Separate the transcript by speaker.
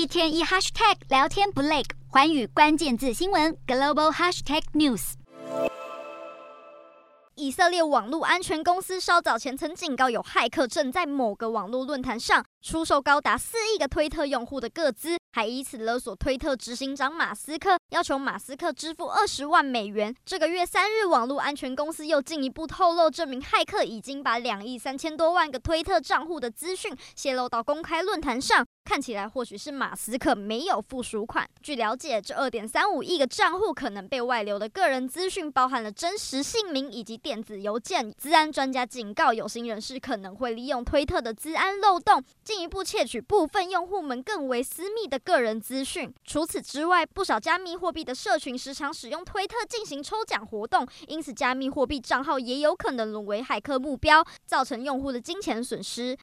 Speaker 1: 一天一 hashtag 聊天不累，环宇关键字新闻 global hashtag news。
Speaker 2: 以色列网络安全公司稍早前曾警告，有骇客正在某个网络论坛上出售高达四亿个推特用户的个资，还以此勒索推特执行长马斯克，要求马斯克支付二十万美元。这个月三日，网络安全公司又进一步透露，这名骇客已经把两亿三千多万个推特账户的资讯泄露到公开论坛上。看起来或许是马斯克没有付赎款。据了解，这二点三五亿个账户可能被外流的个人资讯，包含了真实姓名以及电子邮件。资安专家警告，有心人士可能会利用推特的资安漏洞，进一步窃取部分用户们更为私密的个人资讯。除此之外，不少加密货币的社群时常使用推特进行抽奖活动，因此加密货币账号也有可能沦为骇客目标，造成用户的金钱损失。